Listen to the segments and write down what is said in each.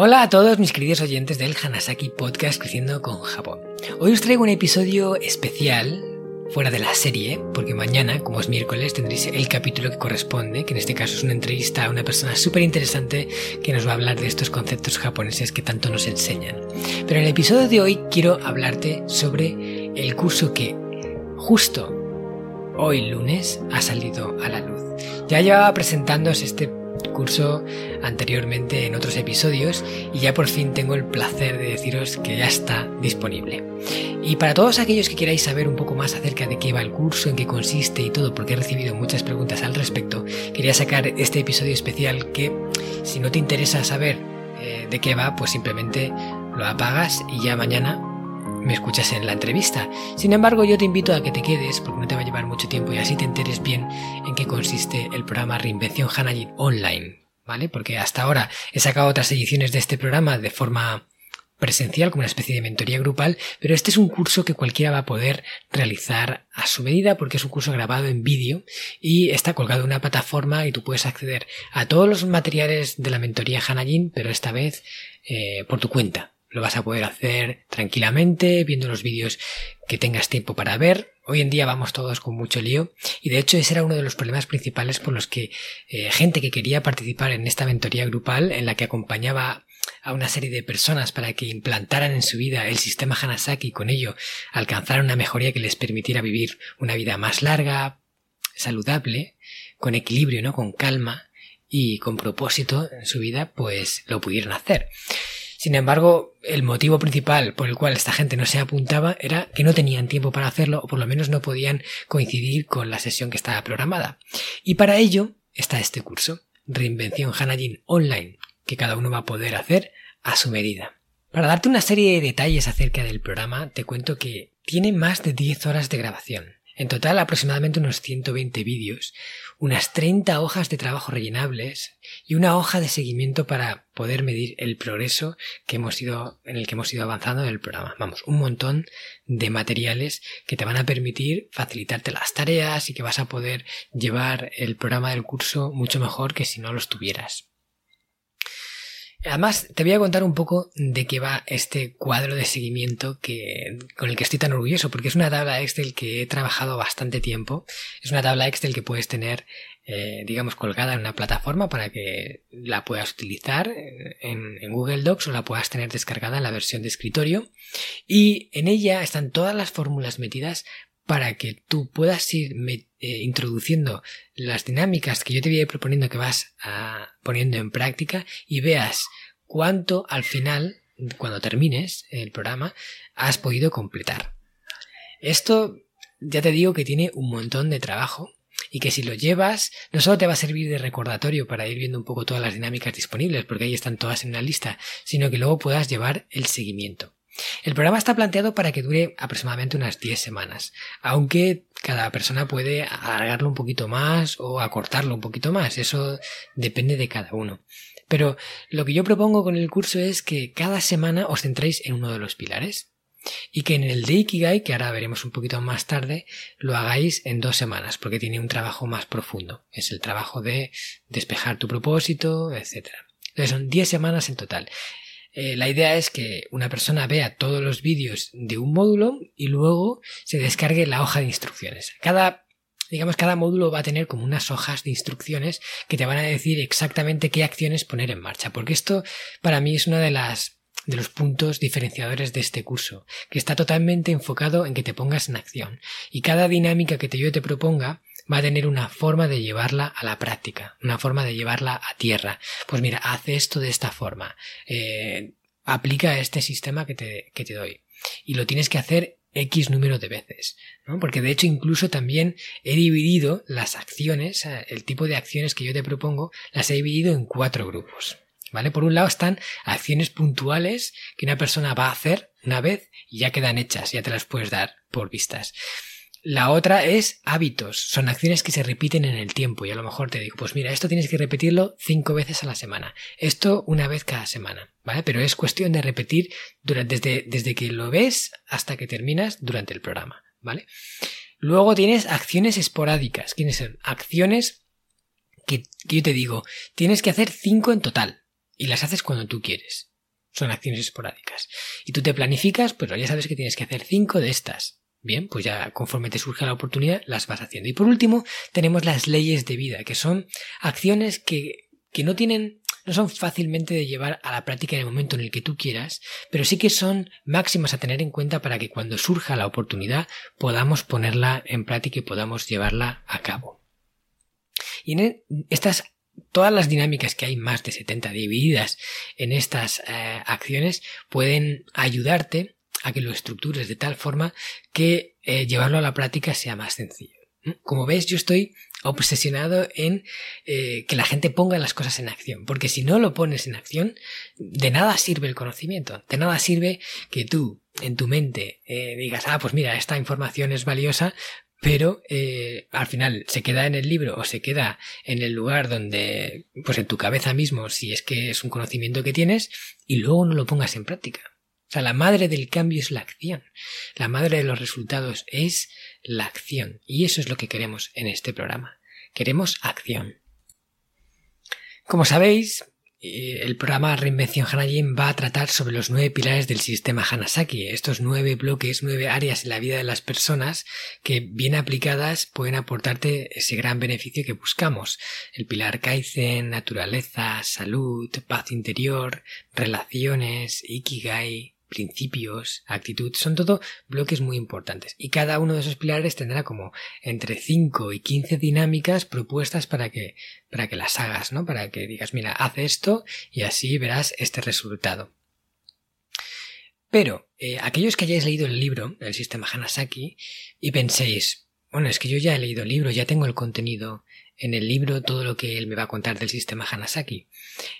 Hola a todos mis queridos oyentes del Hanasaki Podcast Creciendo con Japón. Hoy os traigo un episodio especial fuera de la serie, porque mañana, como es miércoles, tendréis el capítulo que corresponde, que en este caso es una entrevista a una persona súper interesante que nos va a hablar de estos conceptos japoneses que tanto nos enseñan. Pero en el episodio de hoy quiero hablarte sobre el curso que justo hoy lunes ha salido a la luz. Ya llevaba presentándoos este curso anteriormente en otros episodios y ya por fin tengo el placer de deciros que ya está disponible. Y para todos aquellos que queráis saber un poco más acerca de qué va el curso, en qué consiste y todo, porque he recibido muchas preguntas al respecto, quería sacar este episodio especial que si no te interesa saber eh, de qué va, pues simplemente lo apagas y ya mañana me escuchas en la entrevista. Sin embargo, yo te invito a que te quedes porque no te va a llevar mucho tiempo y así te enteres bien en qué consiste el programa Reinvención Hanajin Online, ¿vale? Porque hasta ahora he sacado otras ediciones de este programa de forma presencial, como una especie de mentoría grupal, pero este es un curso que cualquiera va a poder realizar a su medida porque es un curso grabado en vídeo y está colgado en una plataforma y tú puedes acceder a todos los materiales de la mentoría Hanajin, pero esta vez eh, por tu cuenta. Lo vas a poder hacer tranquilamente, viendo los vídeos que tengas tiempo para ver. Hoy en día vamos todos con mucho lío y de hecho ese era uno de los problemas principales por los que eh, gente que quería participar en esta mentoría grupal en la que acompañaba a una serie de personas para que implantaran en su vida el sistema Hanasaki y con ello alcanzaran una mejoría que les permitiera vivir una vida más larga, saludable, con equilibrio, ¿no? Con calma y con propósito en su vida, pues lo pudieron hacer. Sin embargo, el motivo principal por el cual esta gente no se apuntaba era que no tenían tiempo para hacerlo o por lo menos no podían coincidir con la sesión que estaba programada. Y para ello está este curso, Reinvención Hanajin Online, que cada uno va a poder hacer a su medida. Para darte una serie de detalles acerca del programa, te cuento que tiene más de 10 horas de grabación. En total aproximadamente unos 120 vídeos, unas 30 hojas de trabajo rellenables y una hoja de seguimiento para poder medir el progreso que hemos ido, en el que hemos ido avanzando en el programa. Vamos, un montón de materiales que te van a permitir facilitarte las tareas y que vas a poder llevar el programa del curso mucho mejor que si no los tuvieras. Además, te voy a contar un poco de qué va este cuadro de seguimiento que, con el que estoy tan orgulloso, porque es una tabla Excel que he trabajado bastante tiempo. Es una tabla Excel que puedes tener, eh, digamos, colgada en una plataforma para que la puedas utilizar en, en Google Docs o la puedas tener descargada en la versión de escritorio. Y en ella están todas las fórmulas metidas para que tú puedas ir eh, introduciendo las dinámicas que yo te voy a ir proponiendo que vas a, poniendo en práctica y veas cuánto al final, cuando termines el programa, has podido completar. Esto ya te digo que tiene un montón de trabajo y que si lo llevas no solo te va a servir de recordatorio para ir viendo un poco todas las dinámicas disponibles porque ahí están todas en la lista, sino que luego puedas llevar el seguimiento. El programa está planteado para que dure aproximadamente unas 10 semanas, aunque cada persona puede alargarlo un poquito más o acortarlo un poquito más, eso depende de cada uno. Pero lo que yo propongo con el curso es que cada semana os centréis en uno de los pilares y que en el de Ikigai, que ahora veremos un poquito más tarde, lo hagáis en dos semanas, porque tiene un trabajo más profundo. Es el trabajo de despejar tu propósito, etc. Entonces son 10 semanas en total. Eh, la idea es que una persona vea todos los vídeos de un módulo y luego se descargue la hoja de instrucciones. Cada digamos, cada módulo va a tener como unas hojas de instrucciones que te van a decir exactamente qué acciones poner en marcha, porque esto para mí es una de las de los puntos diferenciadores de este curso, que está totalmente enfocado en que te pongas en acción. Y cada dinámica que te yo te proponga va a tener una forma de llevarla a la práctica, una forma de llevarla a tierra. Pues mira, haz esto de esta forma, eh, aplica este sistema que te, que te doy. Y lo tienes que hacer X número de veces, ¿no? Porque de hecho incluso también he dividido las acciones, eh, el tipo de acciones que yo te propongo, las he dividido en cuatro grupos. ¿Vale? Por un lado están acciones puntuales que una persona va a hacer una vez y ya quedan hechas, ya te las puedes dar por vistas. La otra es hábitos, son acciones que se repiten en el tiempo y a lo mejor te digo, pues mira, esto tienes que repetirlo cinco veces a la semana, esto una vez cada semana, ¿vale? Pero es cuestión de repetir desde, desde que lo ves hasta que terminas durante el programa, ¿vale? Luego tienes acciones esporádicas, ¿quiénes son? Acciones que, yo te digo, tienes que hacer cinco en total, y las haces cuando tú quieres. Son acciones esporádicas. Y tú te planificas, pero ya sabes que tienes que hacer cinco de estas. Bien, pues ya conforme te surja la oportunidad las vas haciendo. Y por último, tenemos las leyes de vida, que son acciones que, que no tienen no son fácilmente de llevar a la práctica en el momento en el que tú quieras, pero sí que son máximas a tener en cuenta para que cuando surja la oportunidad podamos ponerla en práctica y podamos llevarla a cabo. Y en estas todas las dinámicas que hay más de 70 divididas en estas eh, acciones pueden ayudarte a que lo estructures de tal forma que eh, llevarlo a la práctica sea más sencillo. Como ves, yo estoy obsesionado en eh, que la gente ponga las cosas en acción, porque si no lo pones en acción, de nada sirve el conocimiento, de nada sirve que tú en tu mente eh, digas, ah, pues mira, esta información es valiosa, pero al final se queda en el libro o se queda en el lugar donde, pues en tu cabeza mismo, si es que es un conocimiento que tienes, y luego no lo pongas en práctica. O sea, la madre del cambio es la acción. La madre de los resultados es la acción. Y eso es lo que queremos en este programa. Queremos acción. Como sabéis, eh, el programa Reinvención Hanajin va a tratar sobre los nueve pilares del sistema Hanasaki, estos nueve bloques, nueve áreas en la vida de las personas que bien aplicadas pueden aportarte ese gran beneficio que buscamos. El pilar Kaizen, naturaleza, salud, paz interior, relaciones, Ikigai, principios, actitud, son todo bloques muy importantes. Y cada uno de esos pilares tendrá como entre 5 y 15 dinámicas propuestas para que, para que las hagas, ¿no? Para que digas, mira, haz esto y así verás este resultado. Pero, eh, aquellos que hayáis leído el libro, el sistema Hanasaki, y penséis, bueno, es que yo ya he leído el libro, ya tengo el contenido en el libro, todo lo que él me va a contar del sistema Hanasaki.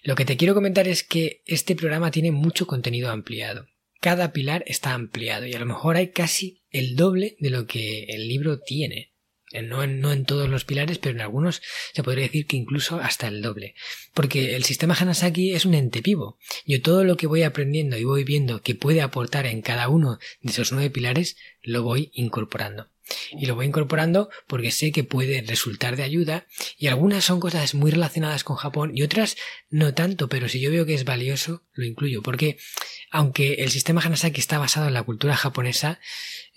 Lo que te quiero comentar es que este programa tiene mucho contenido ampliado cada pilar está ampliado y a lo mejor hay casi el doble de lo que el libro tiene. No en, no en, todos los pilares, pero en algunos se podría decir que incluso hasta el doble. Porque el sistema Hanasaki es un ente vivo. Yo todo lo que voy aprendiendo y voy viendo que puede aportar en cada uno de esos nueve pilares, lo voy incorporando. Y lo voy incorporando porque sé que puede resultar de ayuda y algunas son cosas muy relacionadas con Japón y otras no tanto, pero si yo veo que es valioso, lo incluyo. Porque aunque el sistema Hanasaki está basado en la cultura japonesa,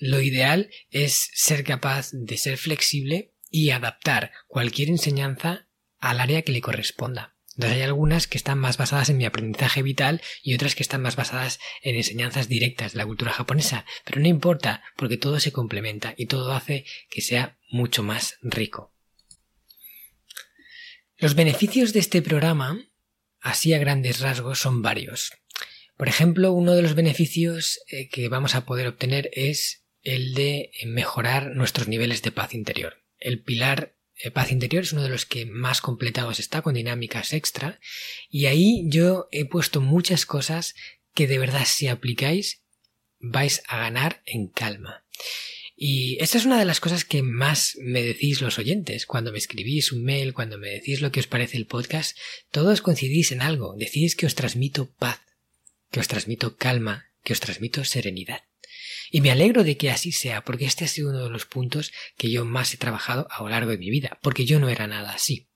lo ideal es ser capaz de ser flexible y adaptar cualquier enseñanza al área que le corresponda. Entonces hay algunas que están más basadas en mi aprendizaje vital y otras que están más basadas en enseñanzas directas de la cultura japonesa. Pero no importa, porque todo se complementa y todo hace que sea mucho más rico. Los beneficios de este programa, así a grandes rasgos, son varios. Por ejemplo, uno de los beneficios eh, que vamos a poder obtener es el de mejorar nuestros niveles de paz interior. El pilar eh, paz interior es uno de los que más completados está con dinámicas extra y ahí yo he puesto muchas cosas que de verdad si aplicáis vais a ganar en calma. Y esta es una de las cosas que más me decís los oyentes. Cuando me escribís un mail, cuando me decís lo que os parece el podcast, todos coincidís en algo. Decís que os transmito paz que os transmito calma, que os transmito serenidad. Y me alegro de que así sea, porque este ha sido uno de los puntos que yo más he trabajado a lo largo de mi vida, porque yo no era nada así.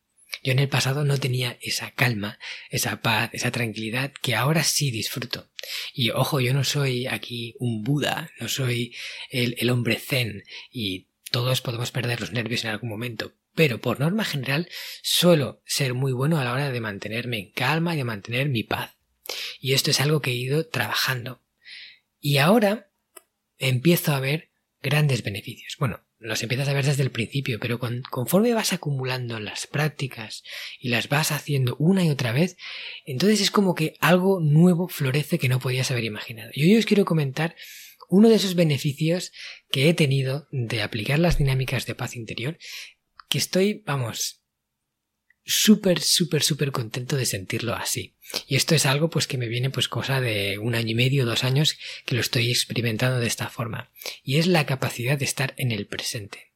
Yo en el pasado no tenía esa calma, esa paz, esa tranquilidad que ahora sí disfruto. Y ojo, yo no soy aquí un Buda, no soy el, el hombre zen y todos podemos perder los nervios en algún momento, pero por norma general suelo ser muy bueno a la hora de mantenerme en calma y de mantener mi paz. Y esto es algo que he ido trabajando. Y ahora empiezo a ver grandes beneficios. Bueno, los empiezas a ver desde el principio, pero conforme vas acumulando las prácticas y las vas haciendo una y otra vez, entonces es como que algo nuevo florece que no podías haber imaginado. Y hoy os quiero comentar uno de esos beneficios que he tenido de aplicar las dinámicas de paz interior, que estoy, vamos, súper, súper, súper contento de sentirlo así. Y esto es algo pues que me viene pues cosa de un año y medio, dos años que lo estoy experimentando de esta forma. Y es la capacidad de estar en el presente.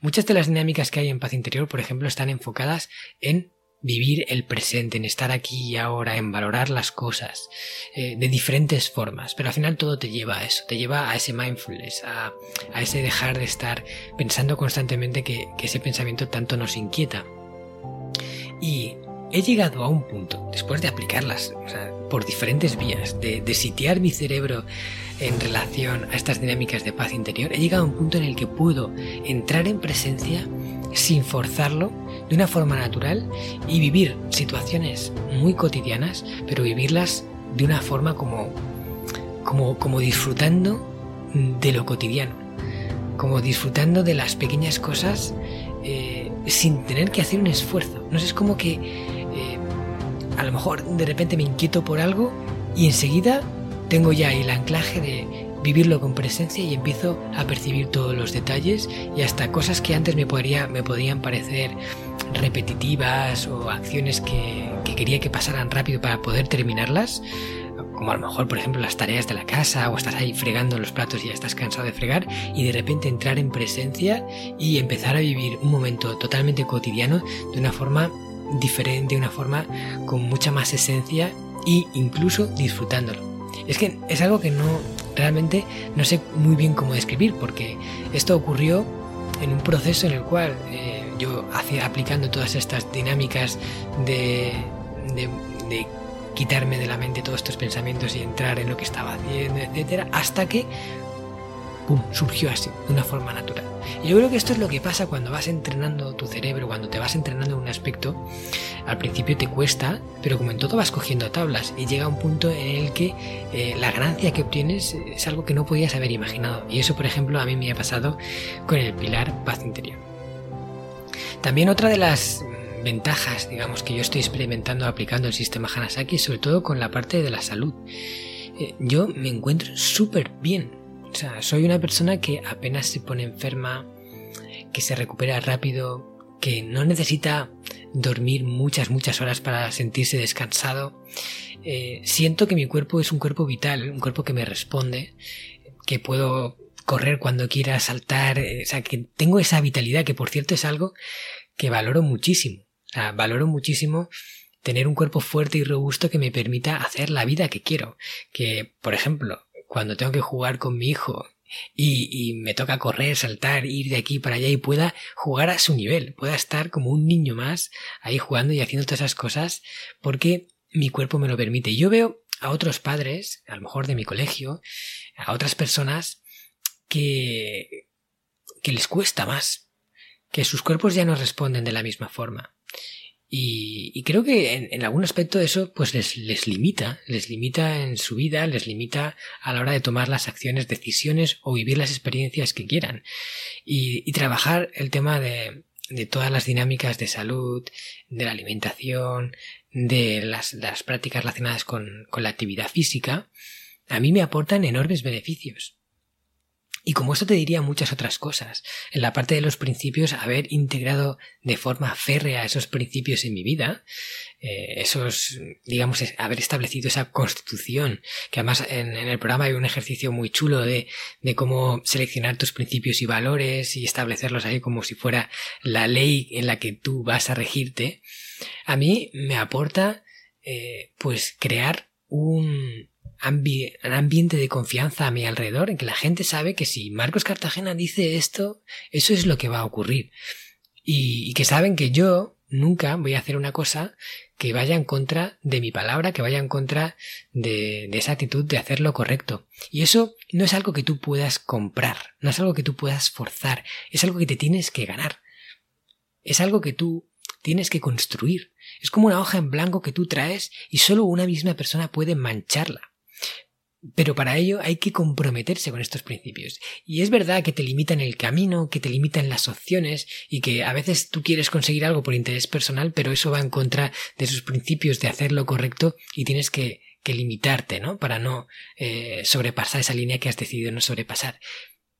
Muchas de las dinámicas que hay en paz interior, por ejemplo, están enfocadas en vivir el presente, en estar aquí y ahora, en valorar las cosas eh, de diferentes formas. Pero al final todo te lleva a eso, te lleva a ese mindfulness, a, a ese dejar de estar pensando constantemente que, que ese pensamiento tanto nos inquieta. Y he llegado a un punto, después de aplicarlas por diferentes vías, de, de sitiar mi cerebro en relación a estas dinámicas de paz interior, he llegado a un punto en el que puedo entrar en presencia sin forzarlo, de una forma natural y vivir situaciones muy cotidianas, pero vivirlas de una forma como, como, como disfrutando de lo cotidiano, como disfrutando de las pequeñas cosas eh, sin tener que hacer un esfuerzo. No sé, es como que eh, a lo mejor de repente me inquieto por algo y enseguida tengo ya el anclaje de vivirlo con presencia y empiezo a percibir todos los detalles y hasta cosas que antes me, podría, me podían parecer repetitivas o acciones que, que quería que pasaran rápido para poder terminarlas, como a lo mejor, por ejemplo, las tareas de la casa o estás ahí fregando los platos y ya estás cansado de fregar y de repente entrar en presencia y empezar a vivir un momento totalmente cotidiano de una forma diferente, de una forma con mucha más esencia e incluso disfrutándolo. Es que es algo que no realmente no sé muy bien cómo describir porque esto ocurrió en un proceso en el cual eh, yo hacía aplicando todas estas dinámicas de, de, de quitarme de la mente todos estos pensamientos y entrar en lo que estaba haciendo, etcétera, hasta que ¡pum! surgió así, de una forma natural. Y yo creo que esto es lo que pasa cuando vas entrenando tu cerebro, cuando te vas entrenando en un aspecto. Al principio te cuesta, pero como en todo vas cogiendo tablas y llega un punto en el que eh, la ganancia que obtienes es algo que no podías haber imaginado. Y eso, por ejemplo, a mí me ha pasado con el pilar paz interior. También otra de las ventajas, digamos, que yo estoy experimentando aplicando el sistema Hanasaki, sobre todo con la parte de la salud. Eh, yo me encuentro súper bien. O sea, soy una persona que apenas se pone enferma, que se recupera rápido, que no necesita dormir muchas, muchas horas para sentirse descansado. Eh, siento que mi cuerpo es un cuerpo vital, un cuerpo que me responde, que puedo correr cuando quiera, saltar, eh, o sea, que tengo esa vitalidad, que por cierto es algo que valoro muchísimo valoro muchísimo tener un cuerpo fuerte y robusto que me permita hacer la vida que quiero. Que, por ejemplo, cuando tengo que jugar con mi hijo y, me toca correr, saltar, ir de aquí para allá y pueda jugar a su nivel, pueda estar como un niño más ahí jugando y haciendo todas esas cosas porque mi cuerpo me lo permite. Yo veo a otros padres, a lo mejor de mi colegio, a otras personas que, que les cuesta más, que sus cuerpos ya no responden de la misma forma. Y, creo que en, algún aspecto eso pues les, limita, les limita en su vida, les limita a la hora de tomar las acciones, decisiones o vivir las experiencias que quieran. Y, trabajar el tema de, todas las dinámicas de salud, de la alimentación, de las, prácticas relacionadas con la actividad física, a mí me aportan enormes beneficios. Y como esto te diría muchas otras cosas, en la parte de los principios, haber integrado de forma férrea esos principios en mi vida, eh, esos, digamos, haber establecido esa constitución, que además en, el programa hay un ejercicio muy chulo de, de, cómo seleccionar tus principios y valores y establecerlos ahí como si fuera la ley en la que tú vas a regirte, a mí me aporta, eh, pues, crear un, un ambiente de confianza a mi alrededor, en que la gente sabe que si Marcos Cartagena dice esto, eso es lo que va a ocurrir. Y, que saben que yo nunca voy a hacer una cosa que vaya en contra de mi palabra, que vaya en contra de, de, esa actitud de hacer lo correcto. Y eso no es algo que tú puedas comprar, no es algo que tú puedas forzar, es algo que te tienes que ganar. Es algo que tú tienes que construir. Es como una hoja en blanco que tú traes y solo una misma persona puede mancharla. Pero para ello hay que comprometerse con estos principios. Y es verdad que te limitan el camino, que te limitan las opciones y que a veces tú quieres conseguir algo por interés personal, pero eso va en contra de esos principios de hacer lo correcto y tienes que, limitarte, ¿no? Para no eh, sobrepasar esa línea que has decidido no sobrepasar.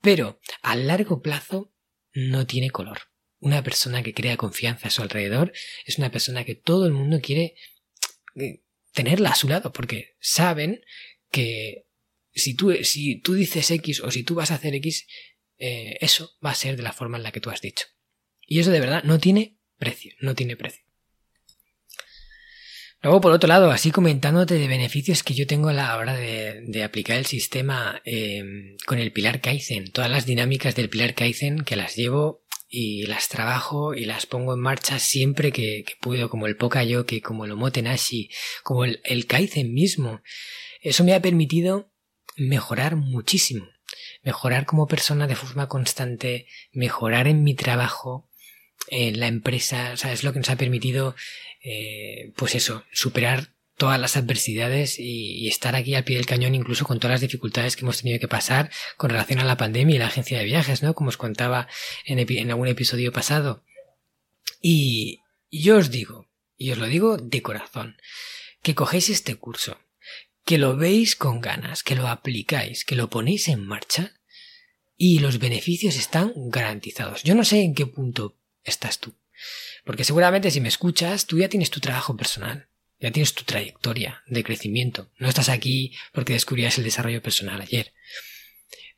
Pero a largo plazo no tiene color. Una persona que crea confianza a su alrededor es una persona que todo el mundo quiere eh, tenerla a su lado porque saben que si tú, si tú dices X o si tú vas a hacer X, eh, eso va a ser de la forma en la que tú has dicho. Y eso de verdad no tiene precio, no tiene precio. Luego, por otro lado, así comentándote de beneficios que yo tengo a la hora de, aplicar el sistema em, con el pilar Kaizen, todas las dinámicas del pilar Kaizen que las llevo y las trabajo y las pongo en marcha siempre que, puedo, como el Pokayoke, como el Omotenashi, como el Kaizen mismo. Eso me ha permitido mejorar muchísimo. Mejorar como persona de forma constante, mejorar en mi trabajo, en la empresa, o sea, es lo que nos ha permitido, eh, pues eso, superar todas las adversidades y, estar aquí al pie del cañón incluso con todas las dificultades que hemos tenido que pasar con relación a la pandemia y la agencia de viajes, ¿no? Como os contaba en, algún episodio pasado. Y yo os digo, y os lo digo de corazón, que cogéis este curso, que lo veis con ganas, que lo aplicáis, que lo ponéis en marcha y los beneficios están garantizados. Yo no sé en qué punto estás tú, porque seguramente si me escuchas, tú ya tienes tu trabajo personal ya tienes tu trayectoria de crecimiento. No estás aquí porque descubrías el desarrollo personal ayer.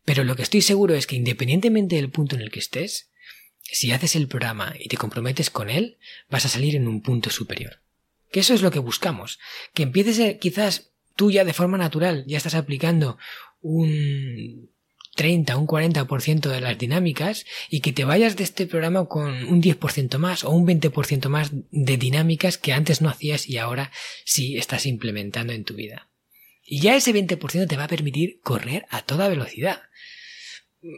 Pero lo que estoy seguro es que independientemente del punto en el que estés, si haces el programa y te comprometes con él, vas a salir en un punto superior. Que eso es lo que buscamos. Que empieces quizás tú ya de forma natural, ya estás aplicando un 30, un 40% de las dinámicas y que te vayas de este programa con un 10% más o un 20% más de dinámicas que antes no hacías y ahora sí estás implementando en tu vida. Y ya ese 20% te va a permitir correr a toda velocidad.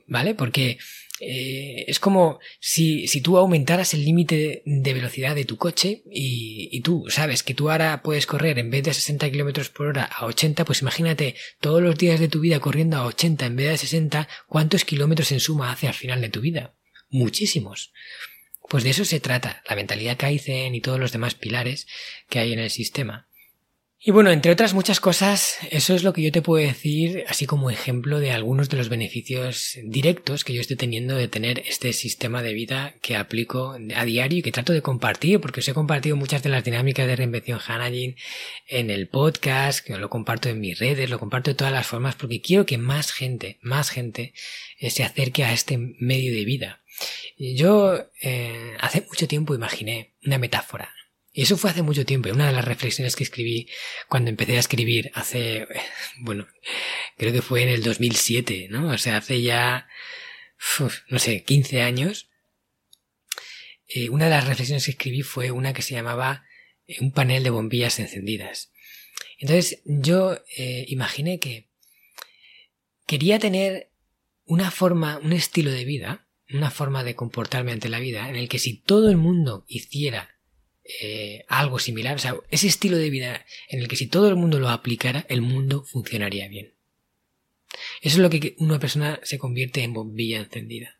¿Vale? Porque eh, es como si, si, tú aumentaras el límite de velocidad de tu coche y, tú sabes que tú ahora puedes correr en vez de 60 kilómetros por hora a 80, pues imagínate todos los días de tu vida corriendo a 80 en vez de 60, ¿cuántos kilómetros en suma hace al final de tu vida? Muchísimos. Pues de eso se trata, la mentalidad Kaizen y todos los demás pilares que hay en el sistema. Y bueno, entre otras muchas cosas, eso es lo que yo te puedo decir, así como ejemplo de algunos de los beneficios directos que yo estoy teniendo de tener este sistema de vida que aplico a diario y que trato de compartir, porque os he compartido muchas de las dinámicas de reinvención Hanajin en el podcast, que lo comparto en mis redes, lo comparto de todas las formas, porque quiero que más gente, más gente eh, se acerque a este medio de vida. Yo eh, hace mucho tiempo imaginé una metáfora y eso fue hace mucho tiempo. Una de las reflexiones que escribí cuando empecé a escribir hace, bueno, creo que fue en el 2007, ¿no? O sea, hace ya, no sé, 15 años. Eh, una de las reflexiones que escribí fue una que se llamaba eh, un panel de bombillas encendidas. Entonces yo eh, imaginé que quería tener una forma, un estilo de vida, una forma de comportarme ante la vida en el que si todo el mundo hiciera eh, algo similar, o sea, ese estilo de vida en el que si todo el mundo lo aplicara, el mundo funcionaría bien. Eso es lo que una persona se convierte en bombilla encendida.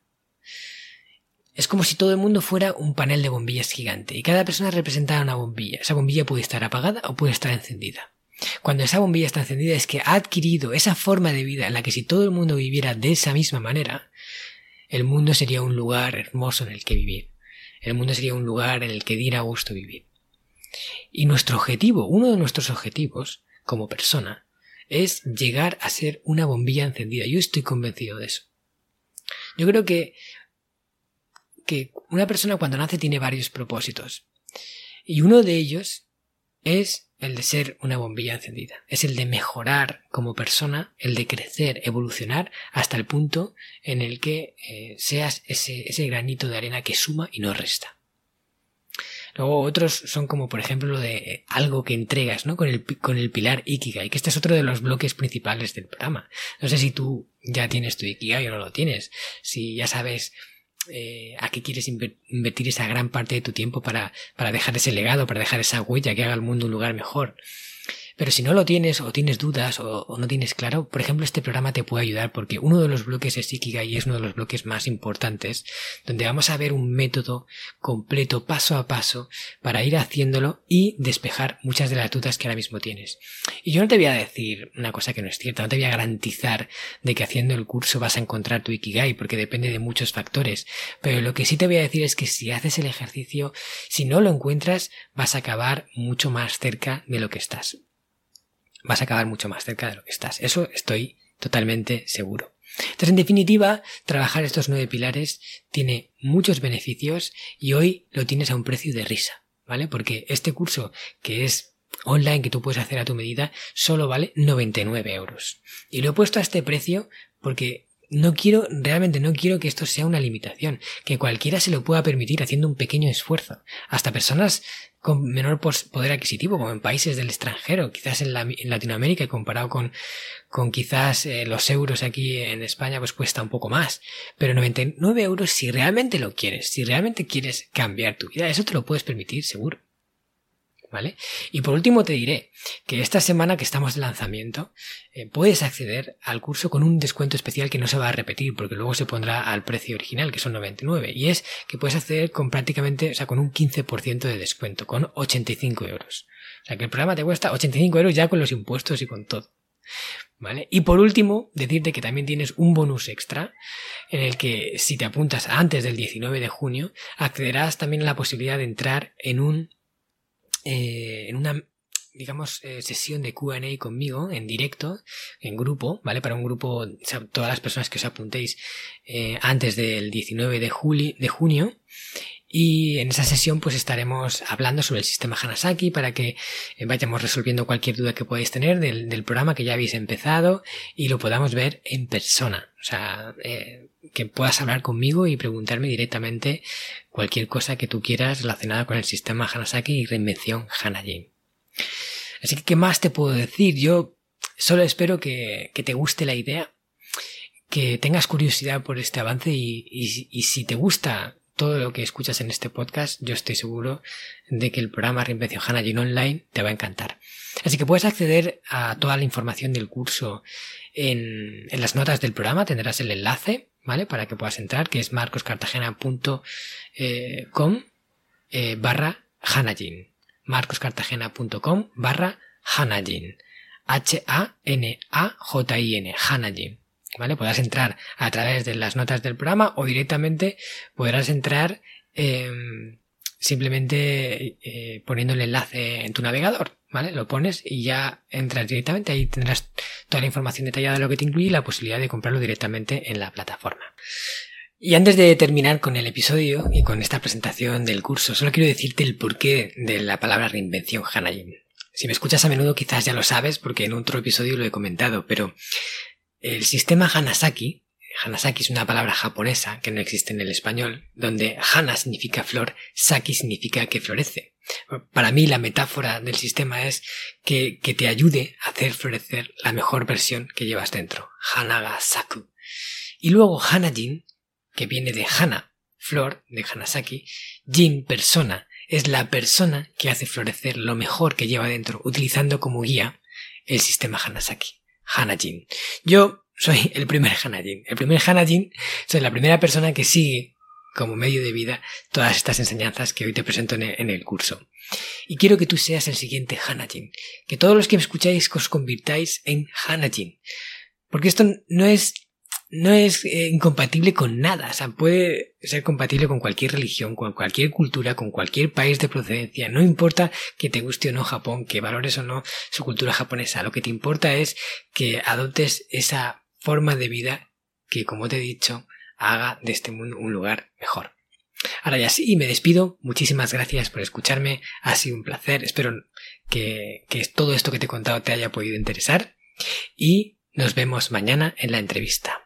Es como si todo el mundo fuera un panel de bombillas gigante y cada persona representara una bombilla. Esa bombilla puede estar apagada o puede estar encendida. Cuando esa bombilla está encendida es que ha adquirido esa forma de vida en la que si todo el mundo viviera de esa misma manera, el mundo sería un lugar hermoso en el que vivir. El mundo sería un lugar en el que diera gusto vivir. Y nuestro objetivo, uno de nuestros objetivos, como persona, es llegar a ser una bombilla encendida. Yo estoy convencido de eso. Yo creo que, que una persona cuando nace tiene varios propósitos. Y uno de ellos es el de ser una bombilla encendida. Es el de mejorar como persona, el de crecer, evolucionar hasta el punto en el que eh, seas ese, ese granito de arena que suma y no resta. Luego otros son como por ejemplo lo de algo que entregas, ¿no? Con el, con el pilar Ikigai, que este es otro de los bloques principales del programa. No sé si tú ya tienes tu Ikigai o no lo tienes. Si ya sabes eh, a qué quieres invertir esa gran parte de tu tiempo para, para dejar ese legado, para dejar esa huella que haga el mundo un lugar mejor. Pero si no lo tienes o tienes dudas o, no tienes claro, por ejemplo, este programa te puede ayudar porque uno de los bloques es Ikigai y es uno de los bloques más importantes, donde vamos a ver un método completo, paso a paso, para ir haciéndolo y despejar muchas de las dudas que ahora mismo tienes. Y yo no te voy a decir una cosa que no es cierta, no te voy a garantizar de que haciendo el curso vas a encontrar tu Ikigai, porque depende de muchos factores, pero lo que sí te voy a decir es que si haces el ejercicio, si no lo encuentras, vas a acabar mucho más cerca de lo que estás vas a acabar mucho más cerca de lo que estás. Eso estoy totalmente seguro. Entonces, en definitiva, trabajar estos nueve pilares tiene muchos beneficios y hoy lo tienes a un precio de risa, ¿vale? Porque este curso, que es online, que tú puedes hacer a tu medida, solo vale 99 euros. Y lo he puesto a este precio porque no quiero, realmente no quiero que esto sea una limitación, que cualquiera se lo pueda permitir haciendo un pequeño esfuerzo. Hasta personas con menor poder adquisitivo, como en países del extranjero, quizás en, Latinoamérica, comparado con, con quizás eh, los euros aquí en España, pues cuesta un poco más. Pero 99 euros si realmente lo quieres, si realmente quieres cambiar tu vida, eso te lo puedes permitir, seguro. ¿Vale? Y por último te diré que esta semana que estamos de lanzamiento eh, puedes acceder al curso con un descuento especial que no se va a repetir porque luego se pondrá al precio original que son 99 y es que puedes acceder con prácticamente, o sea, con un 15% de descuento, con 85 euros. O sea que el programa te cuesta 85 euros ya con los impuestos y con todo. ¿Vale? Y por último, decirte que también tienes un bonus extra en el que si te apuntas antes del 19 de junio, accederás también a la posibilidad de entrar en un eh, en una digamos, eh, sesión de QA conmigo en directo, en grupo, ¿vale? Para un grupo, todas las personas que os apuntéis eh, antes del 19 de, juli, de junio. Y en esa sesión pues estaremos hablando sobre el sistema Hanasaki para que vayamos resolviendo cualquier duda que podáis tener del, programa que ya habéis empezado y lo podamos ver en persona. O sea, que puedas hablar conmigo y preguntarme directamente cualquier cosa que tú quieras relacionada con el sistema Hanasaki y reinvención Hanajin. Así que, ¿qué más te puedo decir? Yo solo espero que, te guste la idea, que tengas curiosidad por este avance y, si te gusta todo lo que escuchas en este podcast, yo estoy seguro de que el programa Reinvención Hanajin Online te va a encantar. Así que puedes acceder a toda la información del curso en, las notas del programa, tendrás el enlace ¿vale? Para que puedas entrar, que es marcoscartagena.com eh, barra Hanajin. marcoscartagena.com barra Hanajin. H-A-N-A-J-I-N. Hanajin. Podrás entrar a través de las notas del programa o directamente podrás entrar em, simplemente eh, poniendo el enlace en tu navegador. ¿vale? Lo pones y ya entras directamente, ahí tendrás toda la información detallada de lo que te incluye y la posibilidad de comprarlo directamente en la plataforma. Y antes de terminar con el episodio y con esta presentación del curso, solo quiero decirte el porqué de la palabra reinvención Hanajin. Si me escuchas a menudo quizás ya lo sabes porque en otro episodio lo he comentado, pero el sistema Hanasaki Hanasaki es una palabra japonesa que no existe en el español, donde Hana significa flor, Saki significa que florece. Para mí la metáfora del sistema es que, te ayude a hacer florecer la mejor versión que llevas dentro. Hanaga Saku. Y luego Hanajin, que viene de Hana, flor, de Hanasaki, Jin, persona, es la persona que hace florecer lo mejor que lleva dentro, utilizando como guía el sistema Hanasaki. Hanajin. Yo soy el primer Hanajin. El primer Hanajin, soy la primera persona que sigue como medio de vida todas estas enseñanzas que hoy te presento en el curso. Y quiero que tú seas el siguiente Hanajin, que todos los que me escucháis os convirtáis en Hanajin. Porque esto no es no es eh, incompatible con nada, o sea, puede ser compatible con cualquier religión, con cualquier cultura, con cualquier país de procedencia, no importa que te guste o no Japón, que valores o no su cultura japonesa, lo que te importa es que adoptes esa forma de vida que, como te he dicho, haga de este mundo un lugar mejor. Ahora ya sí, me despido. Muchísimas gracias por escucharme. Ha sido un placer. Espero que, que todo esto que te he contado te haya podido interesar. Y nos vemos mañana en la entrevista.